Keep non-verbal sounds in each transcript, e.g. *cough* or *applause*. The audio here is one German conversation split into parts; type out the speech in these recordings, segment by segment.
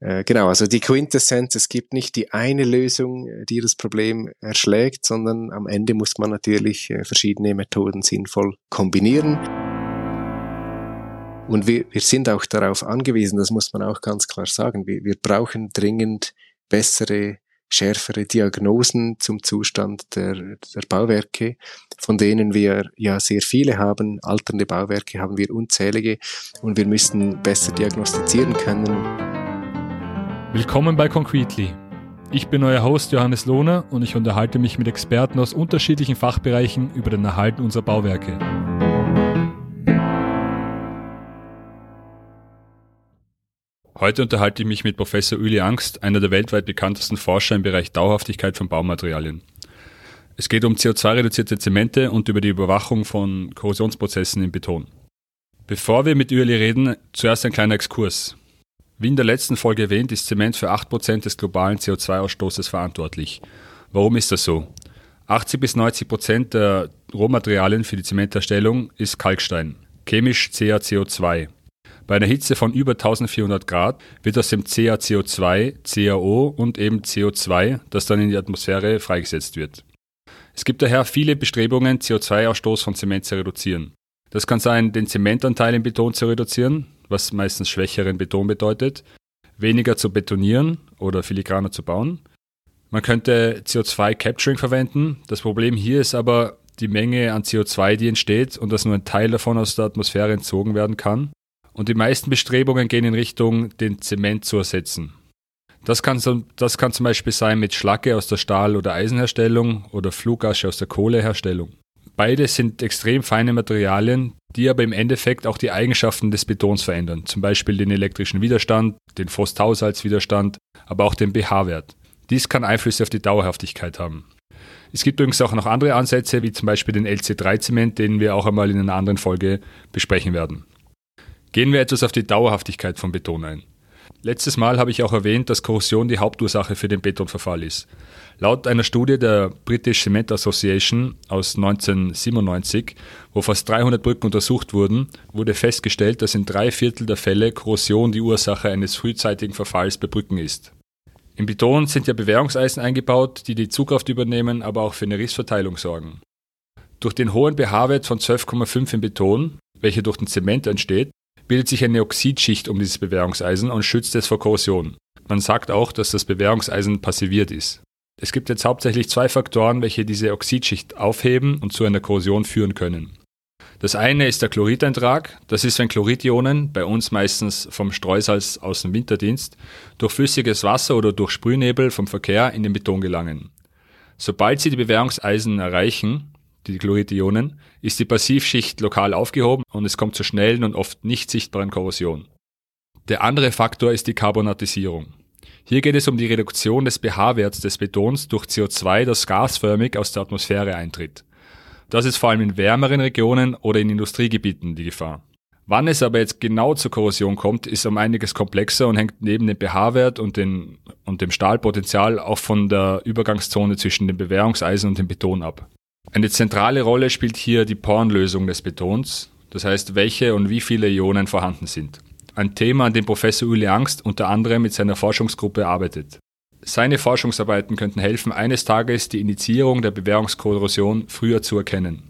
Äh, genau, also die Quintessenz, es gibt nicht die eine Lösung, äh, die das Problem erschlägt, sondern am Ende muss man natürlich äh, verschiedene Methoden sinnvoll kombinieren. Und wir, wir sind auch darauf angewiesen, das muss man auch ganz klar sagen, wir, wir brauchen dringend bessere, schärfere Diagnosen zum Zustand der, der Bauwerke, von denen wir ja sehr viele haben. Alternde Bauwerke haben wir unzählige und wir müssen besser diagnostizieren können. Willkommen bei Concretely. Ich bin euer Host Johannes Lohner und ich unterhalte mich mit Experten aus unterschiedlichen Fachbereichen über den Erhalt unserer Bauwerke. Heute unterhalte ich mich mit Professor Uli Angst, einer der weltweit bekanntesten Forscher im Bereich Dauerhaftigkeit von Baumaterialien. Es geht um CO2-reduzierte Zemente und über die Überwachung von Korrosionsprozessen im Beton. Bevor wir mit Uli reden, zuerst ein kleiner Exkurs. Wie in der letzten Folge erwähnt, ist Zement für 8% des globalen CO2-Ausstoßes verantwortlich. Warum ist das so? 80 bis 90 Prozent der Rohmaterialien für die Zementherstellung ist Kalkstein, chemisch CaCO2. Bei einer Hitze von über 1400 Grad wird aus dem CaCO2 CaO und eben CO2, das dann in die Atmosphäre freigesetzt wird. Es gibt daher viele Bestrebungen, CO2-Ausstoß von Zement zu reduzieren. Das kann sein, den Zementanteil im Beton zu reduzieren, was meistens schwächeren Beton bedeutet, weniger zu betonieren oder filigraner zu bauen. Man könnte CO2-Capturing verwenden. Das Problem hier ist aber die Menge an CO2, die entsteht und dass nur ein Teil davon aus der Atmosphäre entzogen werden kann. Und die meisten Bestrebungen gehen in Richtung, den Zement zu ersetzen. Das kann, das kann zum Beispiel sein mit Schlacke aus der Stahl- oder Eisenherstellung oder Flugasche aus der Kohleherstellung. Beide sind extrem feine Materialien, die aber im Endeffekt auch die Eigenschaften des Betons verändern, zum Beispiel den elektrischen Widerstand, den Phosphorsalzwiderstand, aber auch den pH-Wert. Dies kann Einflüsse auf die Dauerhaftigkeit haben. Es gibt übrigens auch noch andere Ansätze, wie zum Beispiel den LC3-Zement, den wir auch einmal in einer anderen Folge besprechen werden. Gehen wir etwas auf die Dauerhaftigkeit von Beton ein. Letztes Mal habe ich auch erwähnt, dass Korrosion die Hauptursache für den Betonverfall ist. Laut einer Studie der British Cement Association aus 1997, wo fast 300 Brücken untersucht wurden, wurde festgestellt, dass in drei Viertel der Fälle Korrosion die Ursache eines frühzeitigen Verfalls bei Brücken ist. Im Beton sind ja Bewährungseisen eingebaut, die die Zugkraft übernehmen, aber auch für eine Rissverteilung sorgen. Durch den hohen pH-Wert von 12,5 im Beton, welcher durch den Zement entsteht, bildet sich eine Oxidschicht um dieses Bewährungseisen und schützt es vor Korrosion. Man sagt auch, dass das Bewährungseisen passiviert ist. Es gibt jetzt hauptsächlich zwei Faktoren, welche diese Oxidschicht aufheben und zu einer Korrosion führen können. Das eine ist der Chlorideintrag. Das ist, wenn Chloridionen, bei uns meistens vom Streusalz aus dem Winterdienst, durch flüssiges Wasser oder durch Sprühnebel vom Verkehr in den Beton gelangen. Sobald sie die Bewährungseisen erreichen, die Chloridionen, ist die Passivschicht lokal aufgehoben und es kommt zur schnellen und oft nicht sichtbaren Korrosion. Der andere Faktor ist die Carbonatisierung. Hier geht es um die Reduktion des pH-Werts des Betons durch CO2, das gasförmig aus der Atmosphäre eintritt. Das ist vor allem in wärmeren Regionen oder in Industriegebieten die Gefahr. Wann es aber jetzt genau zur Korrosion kommt, ist um einiges komplexer und hängt neben dem pH-Wert und, und dem Stahlpotenzial auch von der Übergangszone zwischen dem Bewährungseisen und dem Beton ab. Eine zentrale Rolle spielt hier die Pornlösung des Betons, das heißt, welche und wie viele Ionen vorhanden sind ein Thema, an dem Professor Uli Angst unter anderem mit seiner Forschungsgruppe arbeitet. Seine Forschungsarbeiten könnten helfen, eines Tages die Initiierung der Bewährungskorrosion früher zu erkennen.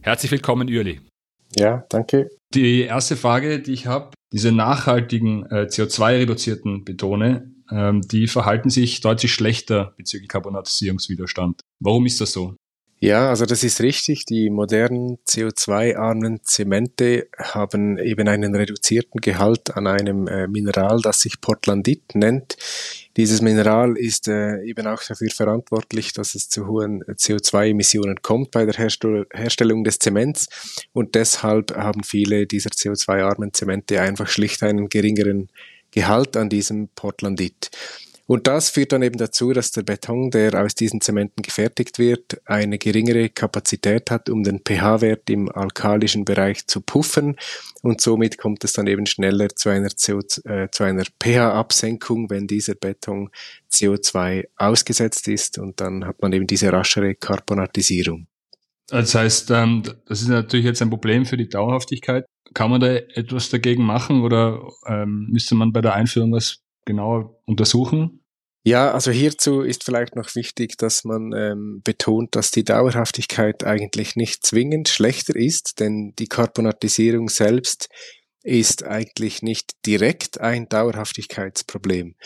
Herzlich willkommen, Uli. Ja, danke. Die erste Frage, die ich habe, diese nachhaltigen äh, CO2-reduzierten Betone, ähm, die verhalten sich deutlich schlechter bezüglich Carbonatisierungswiderstand. Warum ist das so? Ja, also das ist richtig. Die modernen CO2-armen Zemente haben eben einen reduzierten Gehalt an einem äh, Mineral, das sich Portlandit nennt. Dieses Mineral ist äh, eben auch dafür verantwortlich, dass es zu hohen CO2-Emissionen kommt bei der Herstell Herstellung des Zements und deshalb haben viele dieser CO2-armen Zemente einfach schlicht einen geringeren Gehalt an diesem Portlandit. Und das führt dann eben dazu, dass der Beton, der aus diesen Zementen gefertigt wird, eine geringere Kapazität hat, um den pH-Wert im alkalischen Bereich zu puffern. Und somit kommt es dann eben schneller zu einer, äh, einer pH-Absenkung, wenn dieser Beton CO2 ausgesetzt ist. Und dann hat man eben diese raschere Karbonatisierung. Das heißt, ähm, das ist natürlich jetzt ein Problem für die Dauerhaftigkeit. Kann man da etwas dagegen machen oder ähm, müsste man bei der Einführung was genauer untersuchen? Ja, also hierzu ist vielleicht noch wichtig, dass man ähm, betont, dass die Dauerhaftigkeit eigentlich nicht zwingend schlechter ist, denn die Karbonatisierung selbst ist eigentlich nicht direkt ein Dauerhaftigkeitsproblem.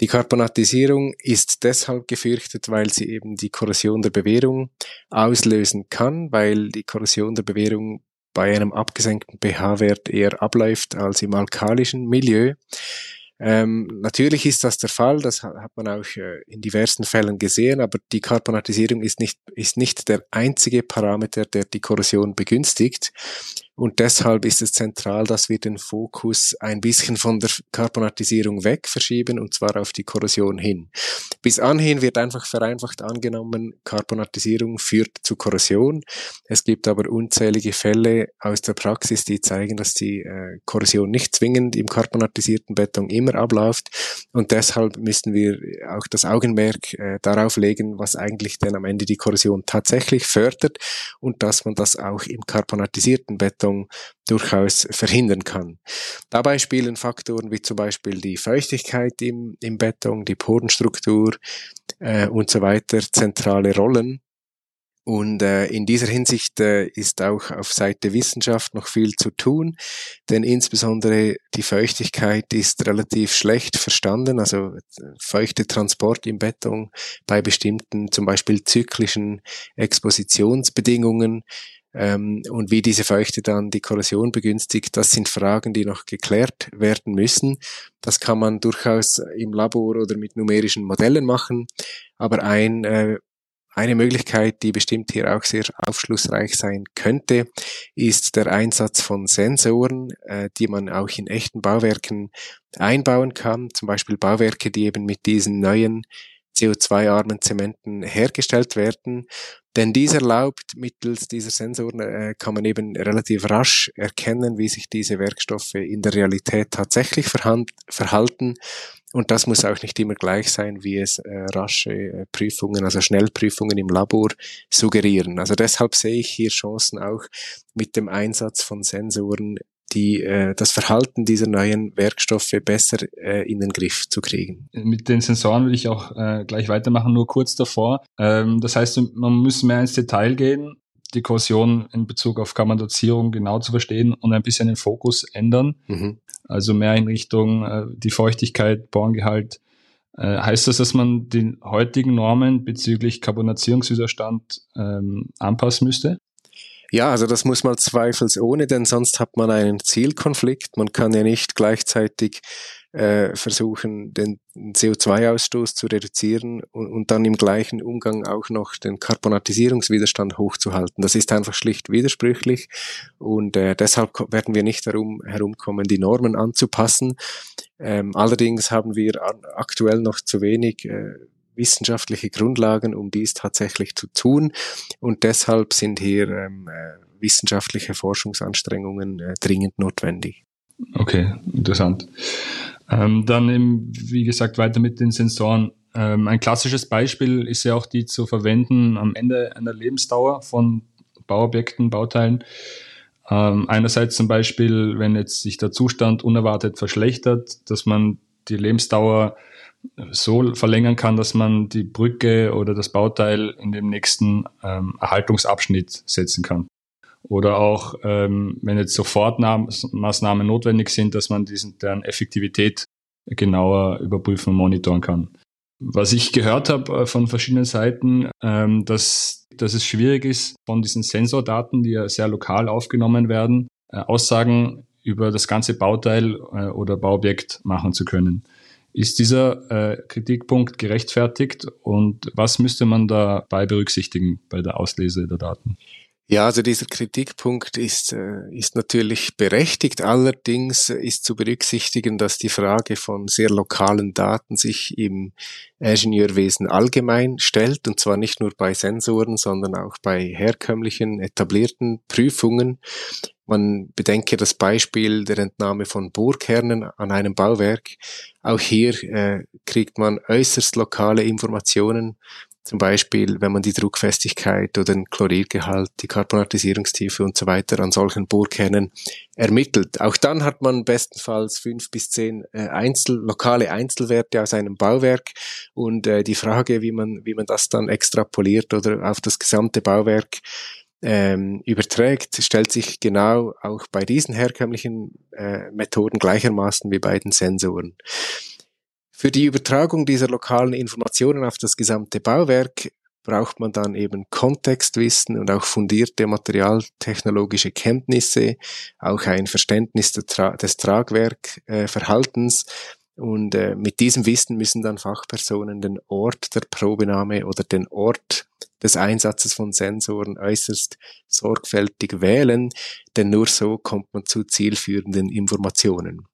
Die Karbonatisierung ist deshalb gefürchtet, weil sie eben die Korrosion der Bewährung auslösen kann, weil die Korrosion der Bewährung bei einem abgesenkten pH-Wert eher abläuft als im alkalischen Milieu. Ähm, natürlich ist das der Fall, das hat man auch äh, in diversen Fällen gesehen, aber die Karbonatisierung ist nicht, ist nicht der einzige Parameter, der die Korrosion begünstigt. Und deshalb ist es zentral, dass wir den Fokus ein bisschen von der Karbonatisierung weg verschieben und zwar auf die Korrosion hin. Bis anhin wird einfach vereinfacht angenommen, Karbonatisierung führt zu Korrosion. Es gibt aber unzählige Fälle aus der Praxis, die zeigen, dass die äh, Korrosion nicht zwingend im karbonatisierten Beton immer abläuft. Und deshalb müssen wir auch das Augenmerk äh, darauf legen, was eigentlich denn am Ende die Korrosion tatsächlich fördert und dass man das auch im karbonatisierten Beton Verdichtung durchaus verhindern kann. Dabei spielen Faktoren wie zum Beispiel die Feuchtigkeit im, im Beton, die Porenstruktur äh, und so weiter zentrale Rollen. Und äh, in dieser Hinsicht äh, ist auch auf Seite Wissenschaft noch viel zu tun, denn insbesondere die Feuchtigkeit ist relativ schlecht verstanden, also feuchte Transport im Beton bei bestimmten, zum Beispiel zyklischen Expositionsbedingungen ähm, und wie diese Feuchte dann die Korrosion begünstigt, das sind Fragen, die noch geklärt werden müssen. Das kann man durchaus im Labor oder mit numerischen Modellen machen. Aber ein, äh, eine Möglichkeit, die bestimmt hier auch sehr aufschlussreich sein könnte, ist der Einsatz von Sensoren, äh, die man auch in echten Bauwerken einbauen kann. Zum Beispiel Bauwerke, die eben mit diesen neuen CO2-armen Zementen hergestellt werden. Denn dies erlaubt, mittels dieser Sensoren äh, kann man eben relativ rasch erkennen, wie sich diese Werkstoffe in der Realität tatsächlich verhalten. Und das muss auch nicht immer gleich sein, wie es äh, rasche äh, Prüfungen, also Schnellprüfungen im Labor suggerieren. Also deshalb sehe ich hier Chancen auch mit dem Einsatz von Sensoren die, äh, das Verhalten dieser neuen Werkstoffe besser äh, in den Griff zu kriegen. Mit den Sensoren will ich auch äh, gleich weitermachen, nur kurz davor. Ähm, das heißt, man muss mehr ins Detail gehen, die Korrosion in Bezug auf Kammerdozierung genau zu verstehen und ein bisschen den Fokus ändern. Mhm. Also mehr in Richtung äh, die Feuchtigkeit, Borngehalt. Äh, heißt das, dass man den heutigen Normen bezüglich Carbonatierungswiderstand ähm, anpassen müsste? Ja, also das muss man zweifelsohne, denn sonst hat man einen Zielkonflikt. Man kann ja nicht gleichzeitig äh, versuchen, den CO2-Ausstoß zu reduzieren und, und, dann im gleichen Umgang auch noch den Karbonatisierungswiderstand hochzuhalten. Das ist einfach schlicht widersprüchlich und äh, deshalb werden wir nicht darum herumkommen, die Normen anzupassen. Ähm, allerdings haben wir aktuell noch zu wenig äh, wissenschaftliche Grundlagen, um dies tatsächlich zu tun. Und deshalb sind hier ähm, äh, wissenschaftliche Forschungsanstrengungen äh, dringend notwendig. Okay, interessant. Ähm, dann, eben, wie gesagt, weiter mit den Sensoren. Ähm, ein klassisches Beispiel ist ja auch die zu verwenden am Ende einer Lebensdauer von Bauobjekten, Bauteilen. Ähm, einerseits zum Beispiel, wenn jetzt sich der Zustand unerwartet verschlechtert, dass man die Lebensdauer so verlängern kann, dass man die Brücke oder das Bauteil in dem nächsten ähm, Erhaltungsabschnitt setzen kann. Oder auch, ähm, wenn jetzt Sofortmaßnahmen notwendig sind, dass man diesen, deren Effektivität genauer überprüfen und monitoren kann. Was ich gehört habe äh, von verschiedenen Seiten, ähm, dass, dass es schwierig ist, von diesen Sensordaten, die ja sehr lokal aufgenommen werden, äh, Aussagen über das ganze Bauteil äh, oder Bauobjekt machen zu können. Ist dieser äh, Kritikpunkt gerechtfertigt und was müsste man dabei berücksichtigen bei der Auslese der Daten? Ja, also dieser Kritikpunkt ist, äh, ist natürlich berechtigt. Allerdings ist zu berücksichtigen, dass die Frage von sehr lokalen Daten sich im Ingenieurwesen allgemein stellt, und zwar nicht nur bei Sensoren, sondern auch bei herkömmlichen, etablierten Prüfungen. Man bedenke das Beispiel der Entnahme von Bohrkernen an einem Bauwerk. Auch hier äh, kriegt man äußerst lokale Informationen zum Beispiel, wenn man die Druckfestigkeit oder den Chloridgehalt, die Karbonatisierungstiefe und so weiter an solchen Bohrkernen ermittelt. Auch dann hat man bestenfalls fünf bis zehn äh, Einzel, lokale Einzelwerte aus einem Bauwerk und äh, die Frage, wie man, wie man das dann extrapoliert oder auf das gesamte Bauwerk ähm, überträgt, stellt sich genau auch bei diesen herkömmlichen äh, Methoden gleichermaßen wie bei den Sensoren. Für die Übertragung dieser lokalen Informationen auf das gesamte Bauwerk braucht man dann eben Kontextwissen und auch fundierte materialtechnologische Kenntnisse, auch ein Verständnis des Tragwerkverhaltens. Und äh, mit diesem Wissen müssen dann Fachpersonen den Ort der Probenahme oder den Ort des Einsatzes von Sensoren äußerst sorgfältig wählen, denn nur so kommt man zu zielführenden Informationen.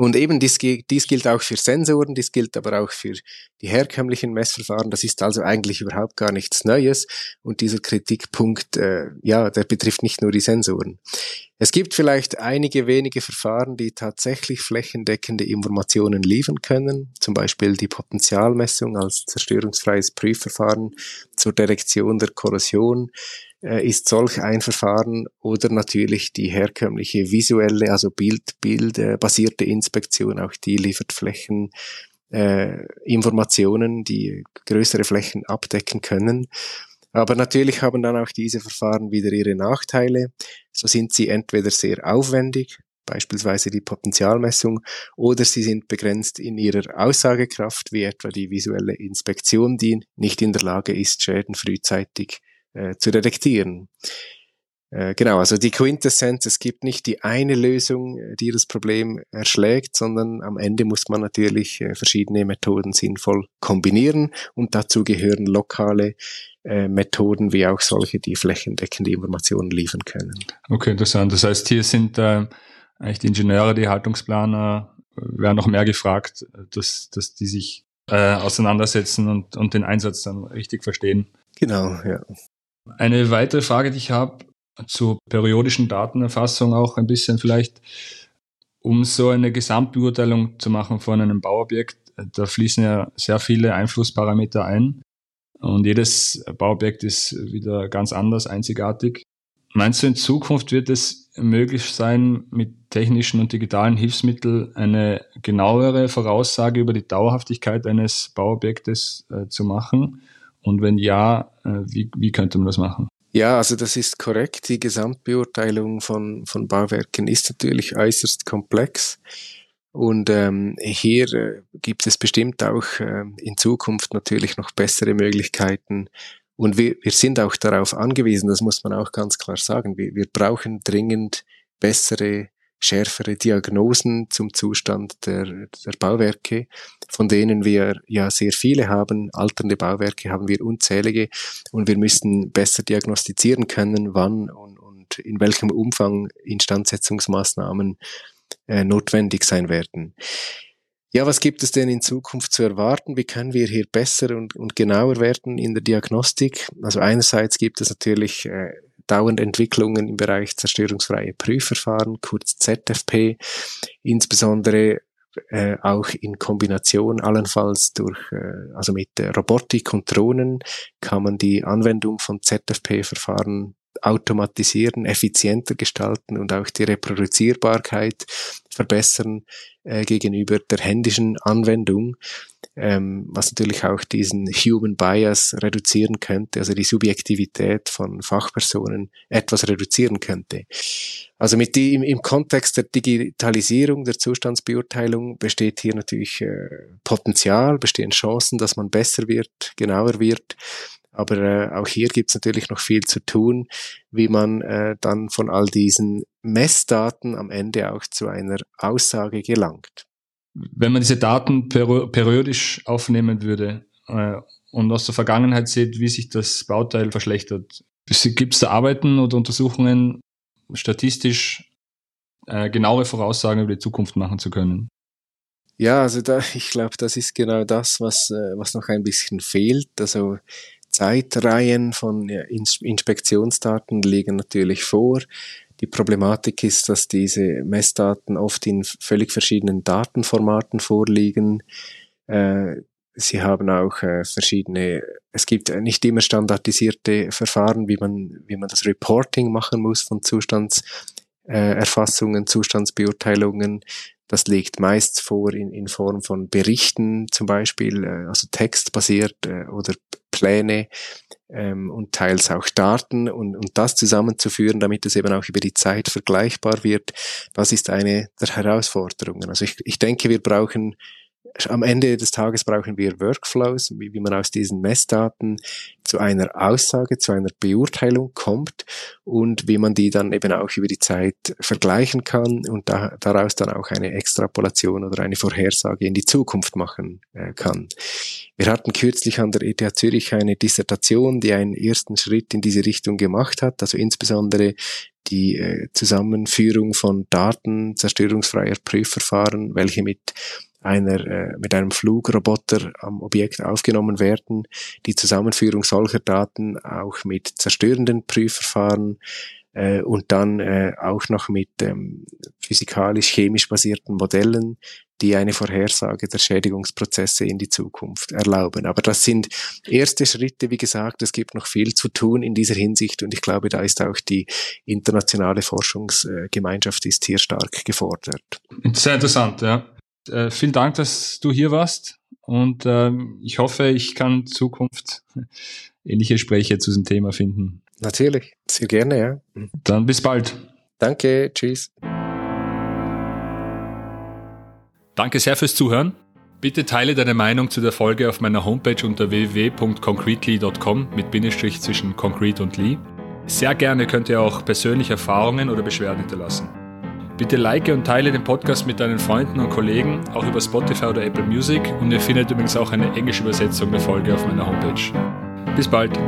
Und eben dies, dies gilt auch für Sensoren, dies gilt aber auch für die herkömmlichen Messverfahren. Das ist also eigentlich überhaupt gar nichts Neues. Und dieser Kritikpunkt, äh, ja, der betrifft nicht nur die Sensoren. Es gibt vielleicht einige wenige Verfahren, die tatsächlich flächendeckende Informationen liefern können, zum Beispiel die Potentialmessung als zerstörungsfreies Prüfverfahren zur Detektion der Korrosion ist solch ein Verfahren oder natürlich die herkömmliche visuelle, also Bild, Bild äh, basierte Inspektion, auch die liefert Flächen äh, Informationen, die größere Flächen abdecken können. Aber natürlich haben dann auch diese Verfahren wieder ihre Nachteile. So sind sie entweder sehr aufwendig, beispielsweise die Potentialmessung, oder sie sind begrenzt in ihrer Aussagekraft, wie etwa die visuelle Inspektion, die nicht in der Lage ist, Schäden frühzeitig äh, zu detektieren. Äh, genau, also die Quintessenz, es gibt nicht die eine Lösung, äh, die das Problem erschlägt, sondern am Ende muss man natürlich äh, verschiedene Methoden sinnvoll kombinieren und dazu gehören lokale äh, Methoden wie auch solche, die flächendeckende Informationen liefern können. Okay, interessant. Das heißt, hier sind äh, eigentlich die Ingenieure, die Haltungsplaner, werden noch mehr gefragt, dass, dass die sich äh, auseinandersetzen und, und den Einsatz dann richtig verstehen. Genau, ja. Eine weitere Frage, die ich habe zur periodischen Datenerfassung auch ein bisschen vielleicht, um so eine Gesamtbeurteilung zu machen von einem Bauobjekt, da fließen ja sehr viele Einflussparameter ein und jedes Bauobjekt ist wieder ganz anders, einzigartig. Meinst du, in Zukunft wird es möglich sein, mit technischen und digitalen Hilfsmitteln eine genauere Voraussage über die Dauerhaftigkeit eines Bauobjektes äh, zu machen? Und wenn ja, äh, wie, wie könnte man das machen? Ja, also das ist korrekt. Die Gesamtbeurteilung von, von Bauwerken ist natürlich äußerst komplex. Und ähm, hier äh, gibt es bestimmt auch äh, in Zukunft natürlich noch bessere Möglichkeiten. Und wir, wir sind auch darauf angewiesen, das muss man auch ganz klar sagen. Wir, wir brauchen dringend bessere schärfere Diagnosen zum Zustand der, der Bauwerke, von denen wir ja sehr viele haben. Alternde Bauwerke haben wir unzählige und wir müssen besser diagnostizieren können, wann und, und in welchem Umfang Instandsetzungsmaßnahmen äh, notwendig sein werden. Ja, was gibt es denn in Zukunft zu erwarten? Wie können wir hier besser und, und genauer werden in der Diagnostik? Also einerseits gibt es natürlich äh, dauernde Entwicklungen im Bereich zerstörungsfreie Prüfverfahren, kurz ZFP, insbesondere äh, auch in Kombination allenfalls durch, äh, also mit Robotik und Drohnen kann man die Anwendung von ZFP-Verfahren automatisieren, effizienter gestalten und auch die Reproduzierbarkeit verbessern äh, gegenüber der händischen Anwendung ähm, was natürlich auch diesen Human Bias reduzieren könnte, also die Subjektivität von Fachpersonen etwas reduzieren könnte. Also mit die, im, im Kontext der Digitalisierung der Zustandsbeurteilung besteht hier natürlich äh, Potenzial, bestehen Chancen, dass man besser wird, genauer wird. Aber äh, auch hier gibt es natürlich noch viel zu tun, wie man äh, dann von all diesen Messdaten am Ende auch zu einer Aussage gelangt wenn man diese Daten periodisch aufnehmen würde äh, und aus der Vergangenheit sieht, wie sich das Bauteil verschlechtert, gibt es da Arbeiten oder Untersuchungen, statistisch äh, genaue Voraussagen über die Zukunft machen zu können? Ja, also da, *laughs* ich glaube, das ist genau das, was, äh, was noch ein bisschen fehlt. Also Zeitreihen von Inspektionsdaten liegen natürlich vor. Die Problematik ist, dass diese Messdaten oft in völlig verschiedenen Datenformaten vorliegen. Äh, Sie haben auch äh, verschiedene, es gibt nicht immer standardisierte Verfahren, wie man, wie man das Reporting machen muss von Zustandserfassungen, äh, Zustandsbeurteilungen. Das liegt meist vor in, in Form von Berichten zum Beispiel, äh, also textbasiert äh, oder Pläne ähm, und teils auch Daten und, und das zusammenzuführen, damit es eben auch über die Zeit vergleichbar wird, das ist eine der Herausforderungen. Also ich, ich denke, wir brauchen am Ende des Tages brauchen wir Workflows, wie, wie man aus diesen Messdaten zu einer Aussage, zu einer Beurteilung kommt und wie man die dann eben auch über die Zeit vergleichen kann und da, daraus dann auch eine Extrapolation oder eine Vorhersage in die Zukunft machen äh, kann. Wir hatten kürzlich an der ETH Zürich eine Dissertation, die einen ersten Schritt in diese Richtung gemacht hat, also insbesondere die äh, Zusammenführung von Daten zerstörungsfreier Prüfverfahren, welche mit einer, äh, mit einem Flugroboter am Objekt aufgenommen werden, die Zusammenführung solcher Daten auch mit zerstörenden Prüfverfahren äh, und dann äh, auch noch mit ähm, physikalisch-chemisch basierten Modellen, die eine Vorhersage der Schädigungsprozesse in die Zukunft erlauben. Aber das sind erste Schritte, wie gesagt, es gibt noch viel zu tun in dieser Hinsicht und ich glaube, da ist auch die internationale Forschungsgemeinschaft ist hier stark gefordert. Sehr interessant, ja. Äh, vielen Dank, dass du hier warst und äh, ich hoffe, ich kann in Zukunft *laughs* ähnliche Gespräche zu diesem Thema finden. Natürlich, sehr gerne, ja. Dann bis bald. Danke, tschüss. Danke sehr fürs Zuhören. Bitte teile deine Meinung zu der Folge auf meiner Homepage unter www.concretely.com mit Bindestrich zwischen Concrete und Lee. Sehr gerne könnt ihr auch persönliche Erfahrungen oder Beschwerden hinterlassen. Bitte like und teile den Podcast mit deinen Freunden und Kollegen, auch über Spotify oder Apple Music und ihr findet übrigens auch eine englische Übersetzung der Folge auf meiner Homepage. Bis bald!